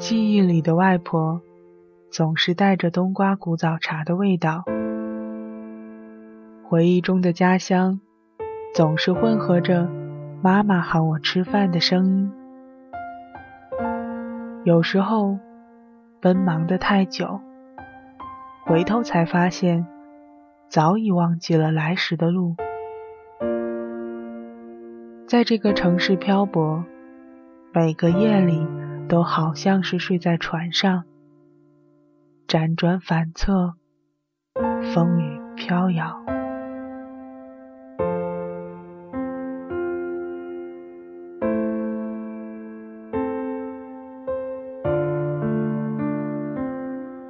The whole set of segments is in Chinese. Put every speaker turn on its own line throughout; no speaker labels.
记忆里的外婆，总是带着冬瓜古早茶的味道；回忆中的家乡，总是混合着妈妈喊我吃饭的声音。有时候，奔忙的太久，回头才发现，早已忘记了来时的路。在这个城市漂泊，每个夜里都好像是睡在船上，辗转反侧，风雨飘摇。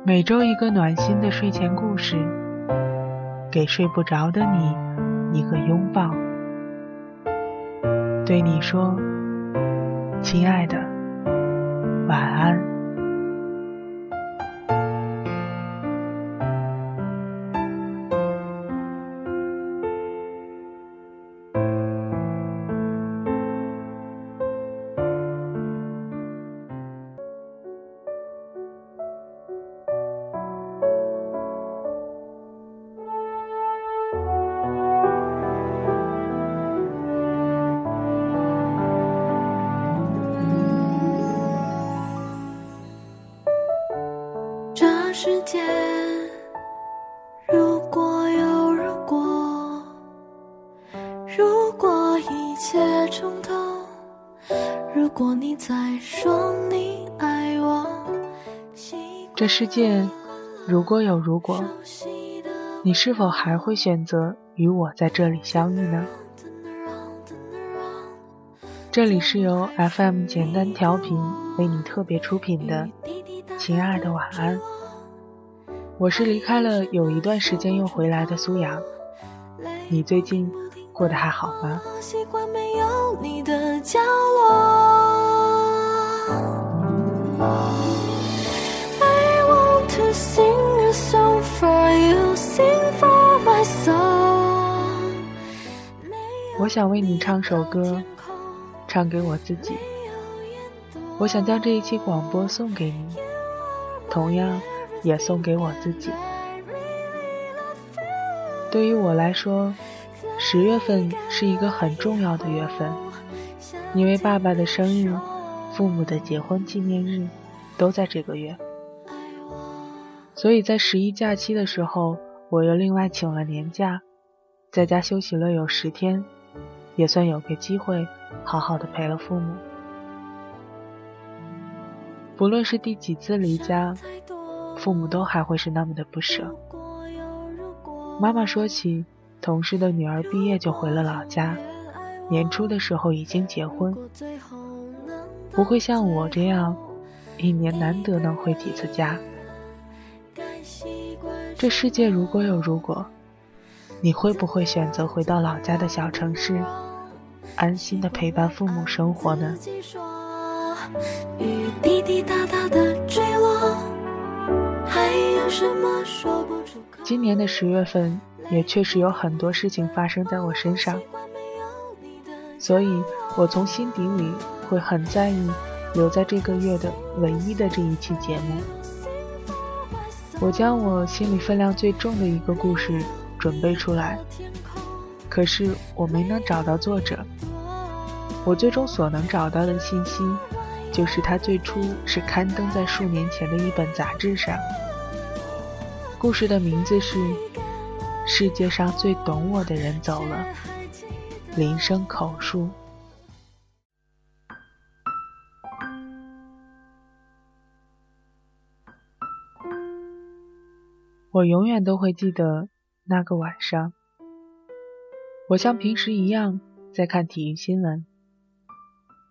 每周一个暖心的睡前故事，给睡不着的你一个拥抱。对你说，亲爱的，晚安。这世界如果有如果，你是否还会选择与我在这里相遇呢？这里是由 FM 简单调频为你特别出品的《亲爱的晚安》，我是离开了有一段时间又回来的苏阳，你最近过得还好吗？我想为你唱首歌，唱给我自己。我想将这一期广播送给你，同样也送给我自己。对于我来说，十月份是一个很重要的月份，因为爸爸的生日、父母的结婚纪念日都在这个月。所以在十一假期的时候，我又另外请了年假，在家休息了有十天，也算有个机会好好的陪了父母。不论是第几次离家，父母都还会是那么的不舍。妈妈说起同事的女儿毕业就回了老家，年初的时候已经结婚，不会像我这样，一年难得能回几次家。这世界如果有如果，你会不会选择回到老家的小城市，安心的陪伴父母生活呢？今年的十月份也确实有很多事情发生在我身上，所以我从心底里会很在意留在这个月的唯一的这一期节目。我将我心里分量最重的一个故事准备出来，可是我没能找到作者。我最终所能找到的信息，就是它最初是刊登在数年前的一本杂志上。故事的名字是《世界上最懂我的人走了》，林声口述。我永远都会记得那个晚上，我像平时一样在看体育新闻。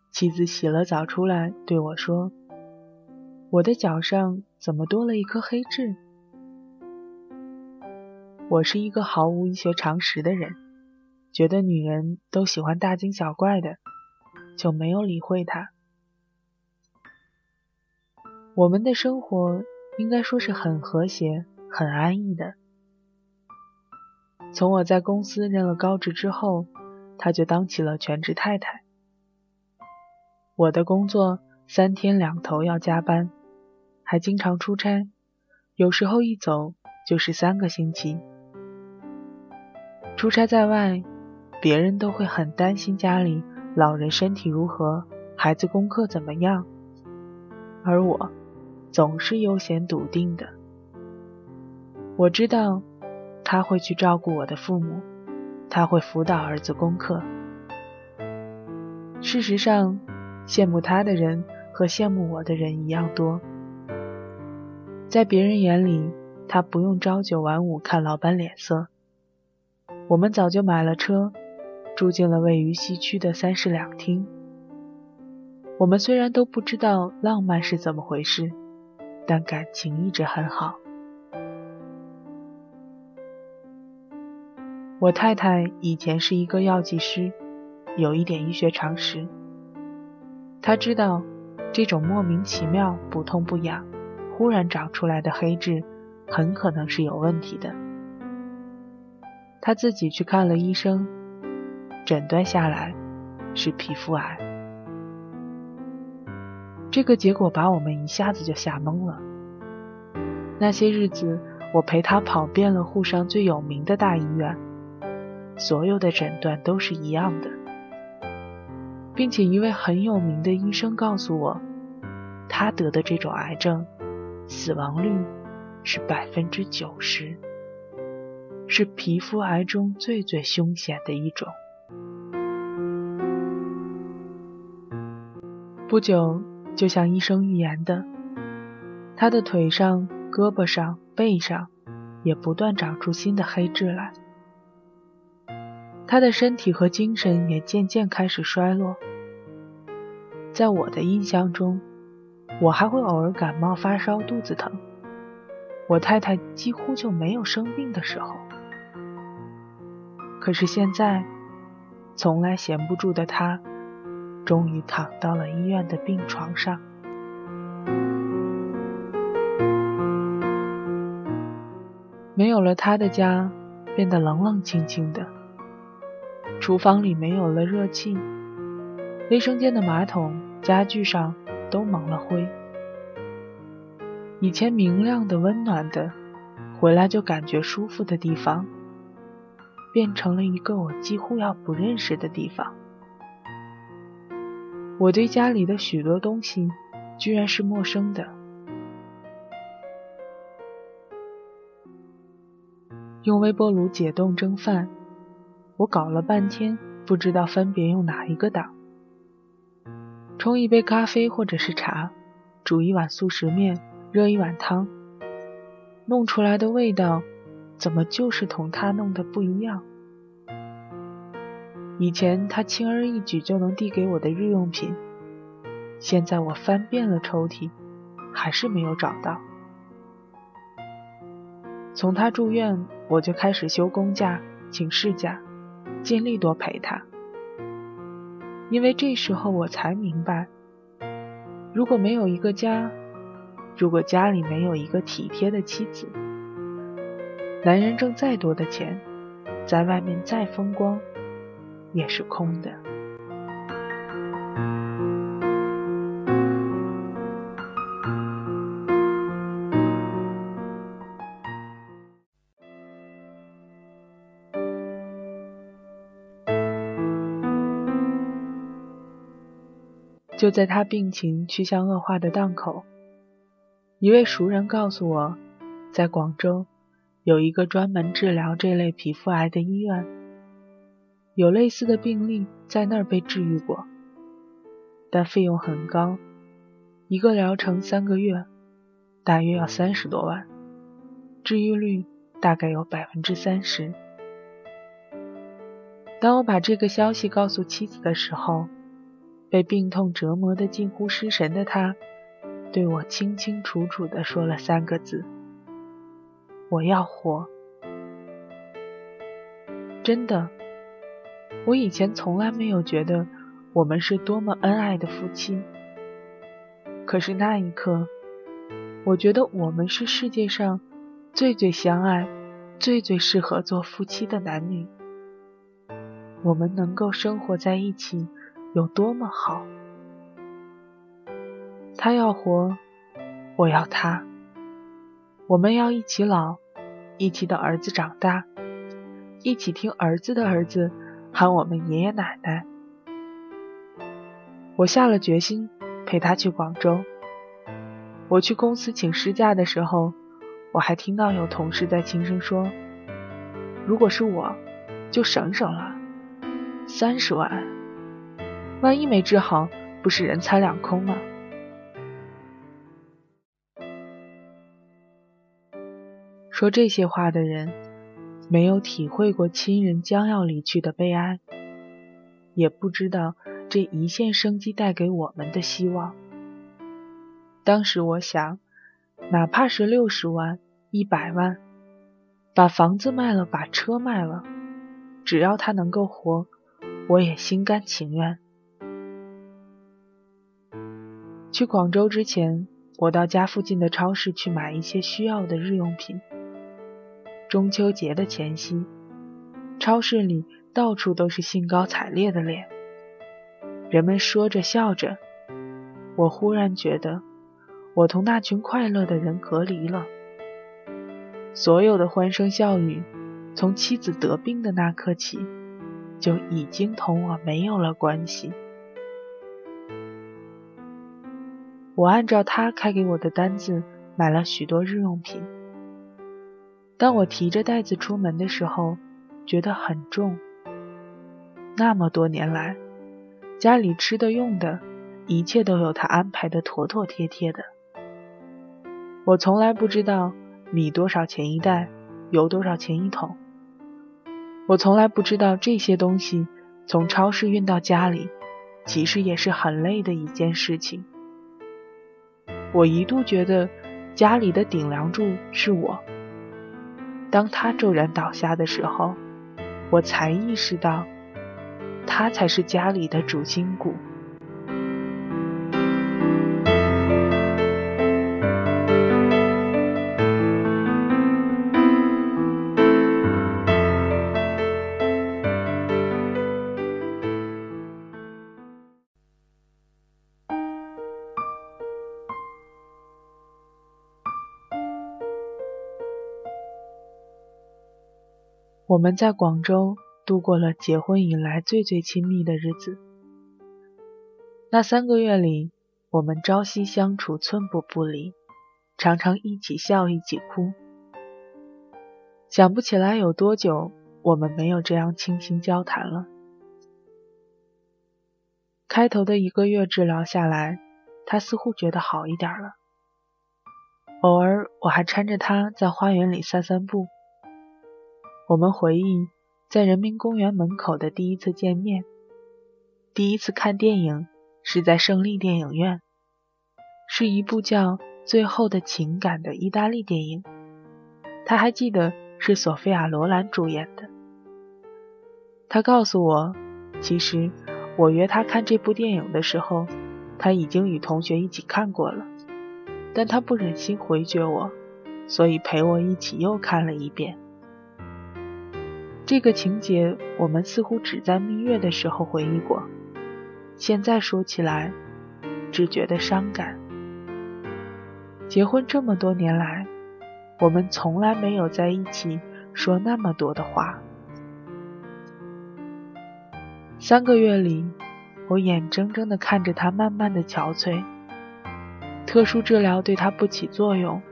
妻子洗了澡出来对我说：“我的脚上怎么多了一颗黑痣？”我是一个毫无医学常识的人，觉得女人都喜欢大惊小怪的，就没有理会她。我们的生活应该说是很和谐。很安逸的。从我在公司任了高职之后，他就当起了全职太太。我的工作三天两头要加班，还经常出差，有时候一走就是三个星期。出差在外，别人都会很担心家里老人身体如何，孩子功课怎么样，而我总是悠闲笃定的。我知道他会去照顾我的父母，他会辅导儿子功课。事实上，羡慕他的人和羡慕我的人一样多。在别人眼里，他不用朝九晚五看老板脸色。我们早就买了车，住进了位于西区的三室两厅。我们虽然都不知道浪漫是怎么回事，但感情一直很好。我太太以前是一个药剂师。有一点医学常识，她知道这种莫名其妙、不痛不痒、忽然长出来的黑痣很可能是有问题的。她自己去看了医生，诊断下来是皮肤癌。这个结果把我们一下子就吓懵了。那些日子，我陪她跑遍了沪上最有名的大医院，所有的诊断都是一样的。并且一位很有名的医生告诉我，他得的这种癌症，死亡率是百分之九十，是皮肤癌中最最凶险的一种。不久，就像医生预言的，他的腿上、胳膊上、背上也不断长出新的黑痣来，他的身体和精神也渐渐开始衰落。在我的印象中，我还会偶尔感冒发烧、肚子疼。我太太几乎就没有生病的时候。可是现在，从来闲不住的他，终于躺到了医院的病床上。没有了他的家，变得冷冷清清的。厨房里没有了热气，卫生间的马桶。家具上都蒙了灰，以前明亮的、温暖的，回来就感觉舒服的地方，变成了一个我几乎要不认识的地方。我对家里的许多东西居然是陌生的。用微波炉解冻蒸饭，我搞了半天，不知道分别用哪一个档。冲一杯咖啡或者是茶，煮一碗素食面，热一碗汤，弄出来的味道怎么就是同他弄的不一样？以前他轻而易举就能递给我的日用品，现在我翻遍了抽屉，还是没有找到。从他住院，我就开始休公假、请事假，尽力多陪他。因为这时候我才明白，如果没有一个家，如果家里没有一个体贴的妻子，男人挣再多的钱，在外面再风光，也是空的。就在他病情趋向恶化的档口，一位熟人告诉我，在广州有一个专门治疗这类皮肤癌的医院，有类似的病例在那儿被治愈过，但费用很高，一个疗程三个月，大约要三十多万，治愈率大概有百分之三十。当我把这个消息告诉妻子的时候，被病痛折磨得近乎失神的他，对我清清楚楚地说了三个字：“我要活。”真的，我以前从来没有觉得我们是多么恩爱的夫妻。可是那一刻，我觉得我们是世界上最最相爱、最最适合做夫妻的男女。我们能够生活在一起。有多么好！他要活，我要他。我们要一起老，一起等儿子长大，一起听儿子的儿子喊我们爷爷奶奶。我下了决心陪他去广州。我去公司请事假的时候，我还听到有同事在轻声说：“如果是我，就省省了，三十万，万一没治好，不是人财两空吗？”说这些话的人，没有体会过亲人将要离去的悲哀，也不知道这一线生机带给我们的希望。当时我想，哪怕是六十万、一百万，把房子卖了，把车卖了，只要他能够活，我也心甘情愿。去广州之前，我到家附近的超市去买一些需要的日用品。中秋节的前夕，超市里到处都是兴高采烈的脸，人们说着笑着。我忽然觉得，我同那群快乐的人隔离了。所有的欢声笑语，从妻子得病的那刻起，就已经同我没有了关系。我按照他开给我的单子买了许多日用品。当我提着袋子出门的时候，觉得很重。那么多年来，家里吃的用的，一切都有他安排的妥妥帖帖的。我从来不知道米多少钱一袋，油多少钱一桶。我从来不知道这些东西从超市运到家里，其实也是很累的一件事情。我一度觉得家里的顶梁柱是我。当他骤然倒下的时候，我才意识到，他才是家里的主心骨。我们在广州度过了结婚以来最最亲密的日子。那三个月里，我们朝夕相处，寸步不离，常常一起笑，一起哭。想不起来有多久，我们没有这样倾心交谈了。开头的一个月治疗下来，他似乎觉得好一点了。偶尔，我还搀着他在花园里散散步。我们回忆在人民公园门口的第一次见面，第一次看电影是在胜利电影院，是一部叫《最后的情感》的意大利电影。他还记得是索菲亚·罗兰主演的。他告诉我，其实我约他看这部电影的时候，他已经与同学一起看过了，但他不忍心回绝我，所以陪我一起又看了一遍。这个情节，我们似乎只在蜜月的时候回忆过，现在说起来，只觉得伤感。结婚这么多年来，我们从来没有在一起说那么多的话。三个月里，我眼睁睁地看着他慢慢的憔悴，特殊治疗对他不起作用，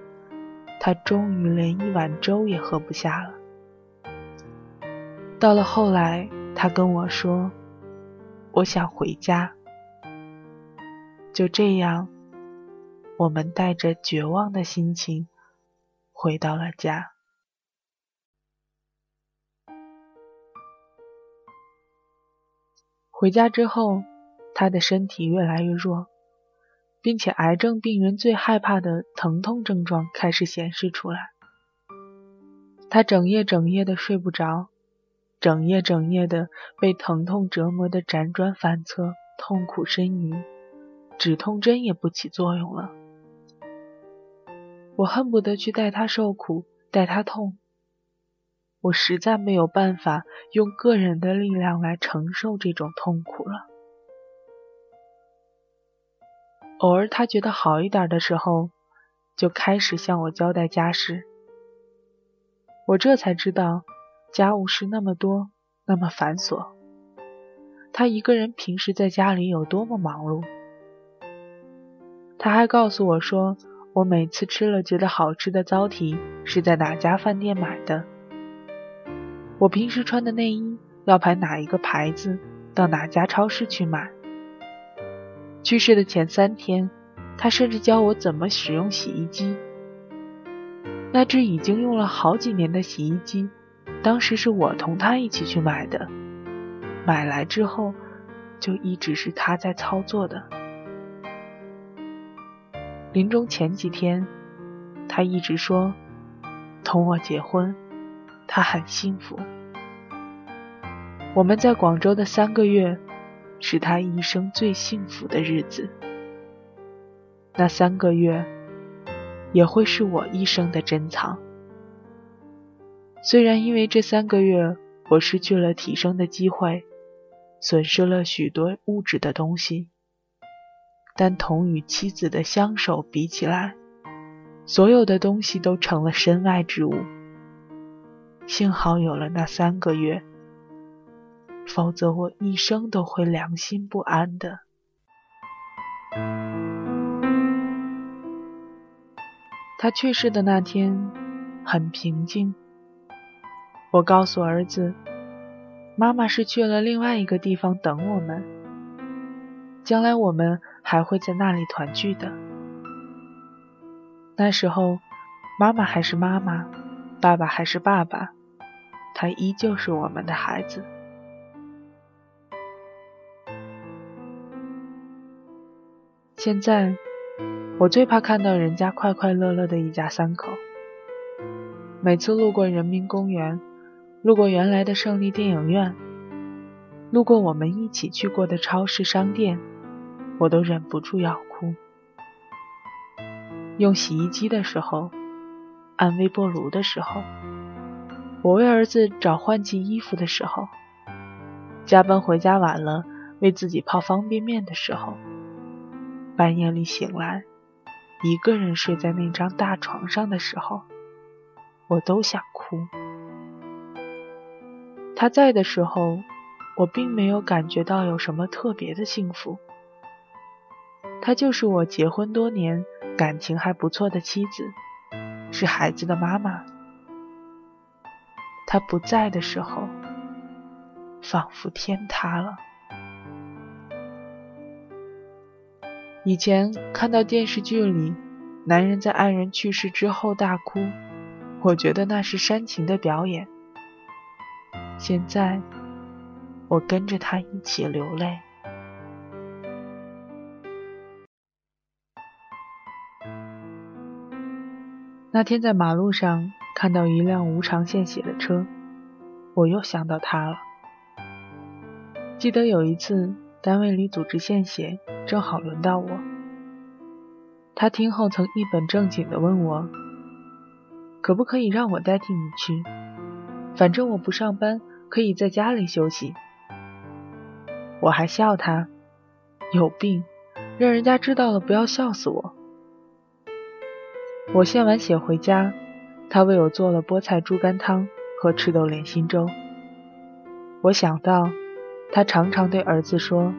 他终于连一碗粥也喝不下了。到了后来，他跟我说：“我想回家。”就这样，我们带着绝望的心情回到了家。回家之后，他的身体越来越弱，并且癌症病人最害怕的疼痛症状开始显示出来。他整夜整夜的睡不着。整夜整夜的被疼痛折磨的辗转反侧，痛苦呻吟，止痛针也不起作用了。我恨不得去带他受苦，带他痛。我实在没有办法用个人的力量来承受这种痛苦了。偶尔他觉得好一点的时候，就开始向我交代家事。我这才知道，家务事那么多，那么繁琐。他一个人平时在家里有多么忙碌。他还告诉我说，我每次吃了觉得好吃的糟蹄是在哪家饭店买的。我平时穿的内衣要排哪一个牌子，到哪家超市去买。去世的前三天，他甚至教我怎么使用洗衣机。那只已经用了好几年的洗衣机，当时是我同他一起去买的。买来之后，就一直是他在操作的。临终前几天，他一直说同我结婚，他很幸福。我们在广州的三个月，是他一生最幸福的日子。那三个月，也会是我一生的珍藏。虽然因为这三个月，我失去了提升的机会，损失了许多物质的东西。但同与妻子的相守比起来，所有的东西都成了身外之物。幸好有了那三个月，否则我一生都会良心不安的。他去世的那天很平静。我告诉儿子，妈妈是去了另外一个地方等我们，将来我们。还会在那里团聚的。那时候，妈妈还是妈妈，爸爸还是爸爸，他依旧是我们的孩子。现在，我最怕看到人家快快乐乐的一家三口。每次路过人民公园，路过原来的胜利电影院，路过我们一起去过的超市商店。我都忍不住要哭。用洗衣机的时候，按微波炉的时候，我为儿子找换季衣服的时候，加班回家晚了为自己泡方便面的时候，半夜里醒来，一个人睡在那张大床上的时候，我都想哭。他在的时候，我并没有感觉到有什么特别的幸福。她就是我结婚多年、感情还不错的妻子，是孩子的妈妈。她不在的时候，仿佛天塌了。以前看到电视剧里男人在爱人去世之后大哭，我觉得那是煽情的表演。现在，我跟着他一起流泪。那天在马路上看到一辆无偿献血的车，我又想到他了。记得有一次单位里组织献血，正好轮到我。他听后曾一本正经地问我，可不可以让我代替你去？反正我不上班，可以在家里休息。我还笑他有病，让人家知道了不要笑死我。我献完血回家，他为我做了菠菜猪肝汤和赤豆莲心粥。我想到，他常常对儿子说：“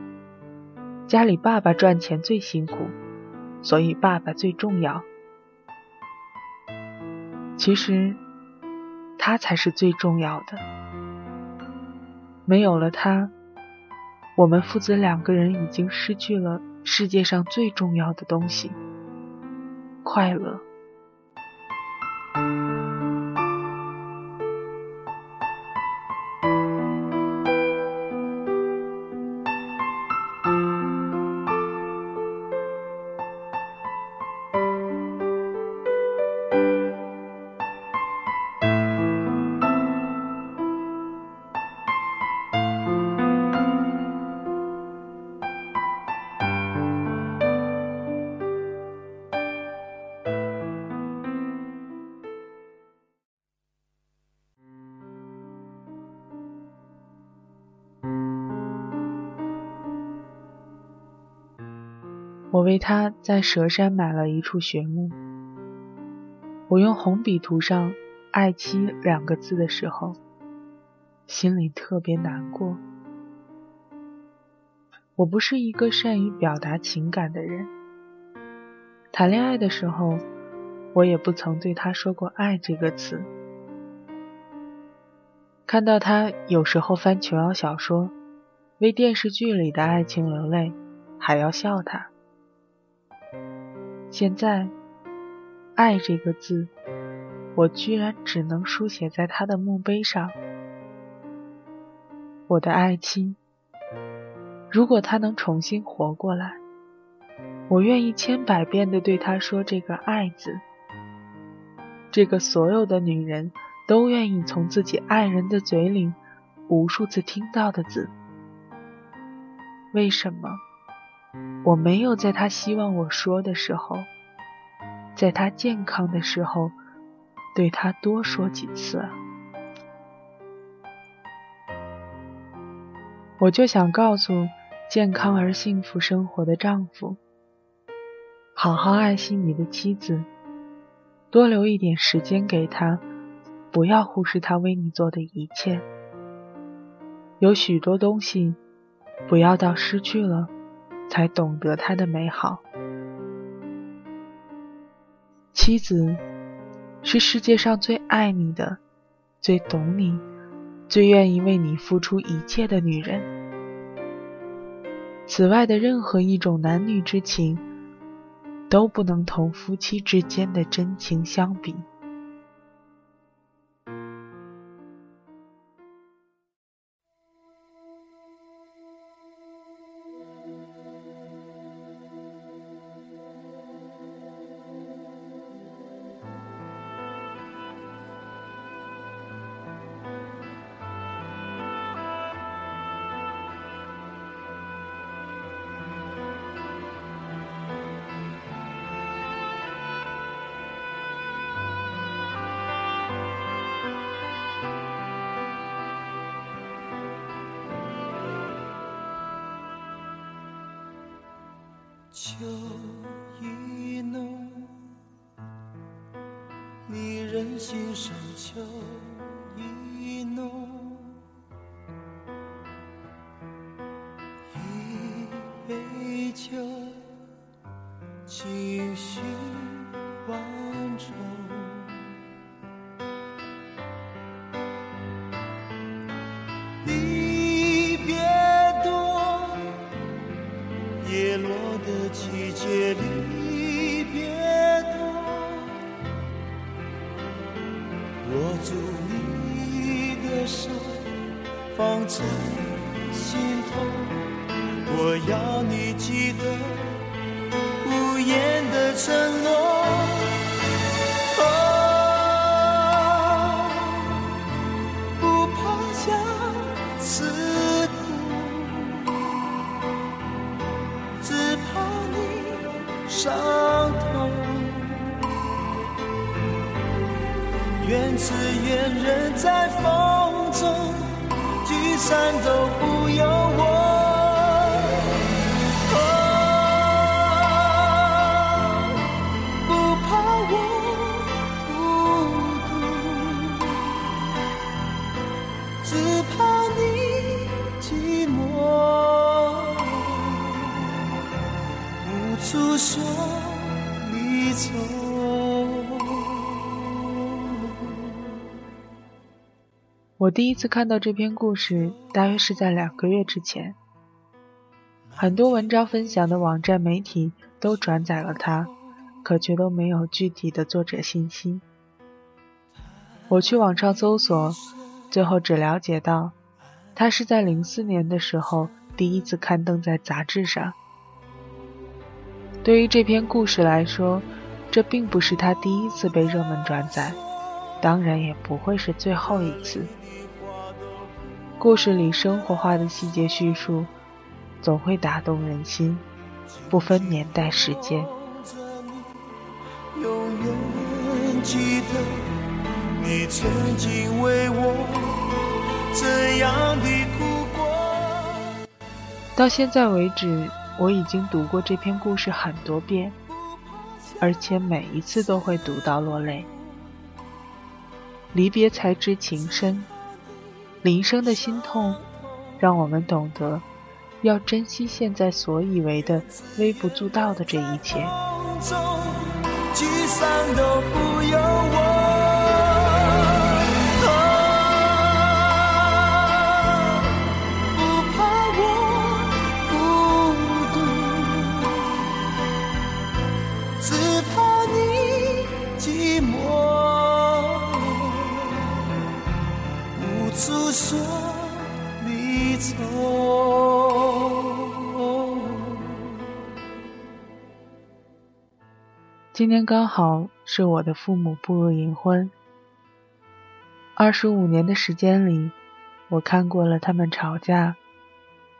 家里爸爸赚钱最辛苦，所以爸爸最重要。”其实，他才是最重要的。没有了他，我们父子两个人已经失去了世界上最重要的东西——快乐。为他在佘山买了一处穴墓。我用红笔涂上“爱妻”两个字的时候，心里特别难过。我不是一个善于表达情感的人，谈恋爱的时候，我也不曾对他说过“爱”这个词。看到他有时候翻琼瑶小说，为电视剧里的爱情流泪，还要笑他。现在。爱这个字，我居然只能书写在他的墓碑上。我的爱妻，如果他能重新活过来，我愿意千百遍的对他说这个“爱”字，这个所有的女人都愿意从自己爱人的嘴里无数次听到的字。为什么我没有在他希望我说的时候？在他健康的时候，对他多说几次。我就想告诉健康而幸福生活的丈夫：好好爱惜你的妻子，多留一点时间给他，不要忽视他为你做的一切。有许多东西，不要到失去了，才懂得它的美好。妻子是世界上最爱你的、最懂你、最愿意为你付出一切的女人。此外的任何一种男女之情，都不能同夫妻之间的真情相比。秋意浓，你人心上秋放在心头，我要你记得无言的承诺。不怕相思苦，只怕你伤痛。愿只愿人在风中。山都不用我第一次看到这篇故事，大约是在两个月之前。很多文章分享的网站媒体都转载了它，可却都没有具体的作者信息。我去网上搜索，最后只了解到，它是在零四年的时候第一次刊登在杂志上。对于这篇故事来说，这并不是他第一次被热门转载，当然也不会是最后一次。故事里生活化的细节叙述，总会打动人心，不分年代时间。到现在为止，我已经读过这篇故事很多遍，而且每一次都会读到落泪。离别才知情深，林生的心痛，让我们懂得要珍惜现在所以为的微不足道的这一切。说你走今年刚好是我的父母步入银婚，二十五年的时间里，我看过了他们吵架，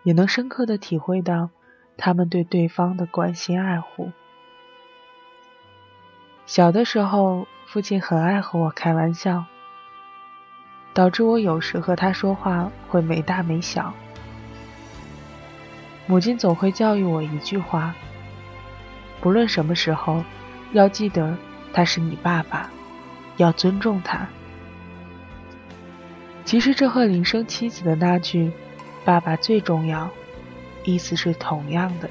也能深刻的体会到他们对对方的关心爱护。小的时候，父亲很爱和我开玩笑，导致我有时和他说话会没大没小。母亲总会教育我一句话：不论什么时候。要记得，他是你爸爸，要尊重他。其实这和林生妻子的那句“爸爸最重要”意思是同样的。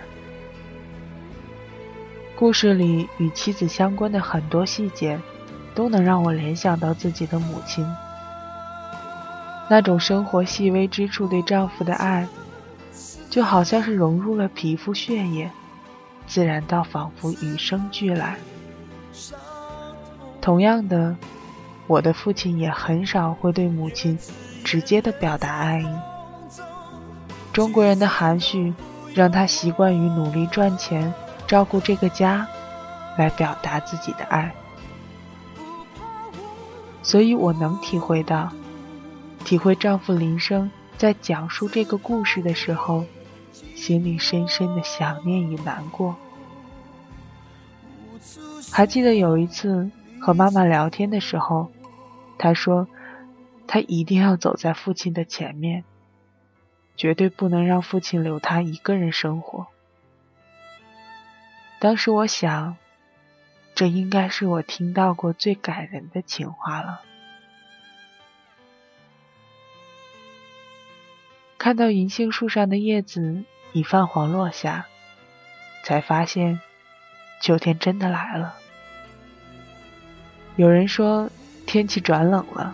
故事里与妻子相关的很多细节，都能让我联想到自己的母亲。那种生活细微之处对丈夫的爱，就好像是融入了皮肤血液。自然到仿佛与生俱来。同样的，我的父亲也很少会对母亲直接的表达爱意。中国人的含蓄，让他习惯于努力赚钱，照顾这个家，来表达自己的爱。所以我能体会到，体会丈夫林生在讲述这个故事的时候。心里深深的想念与难过。还记得有一次和妈妈聊天的时候，她说：“她一定要走在父亲的前面，绝对不能让父亲留她一个人生活。”当时我想，这应该是我听到过最感人的情话了。看到银杏树上的叶子已泛黄落下，才发现秋天真的来了。有人说天气转冷了，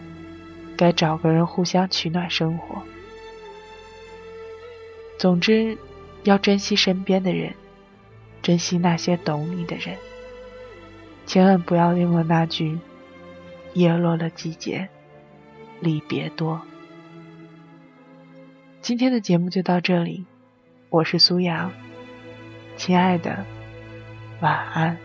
该找个人互相取暖生活。总之，要珍惜身边的人，珍惜那些懂你的人，千万不要应了那句“叶落了季节，离别多”。今天的节目就到这里，我是苏阳，亲爱的，晚安。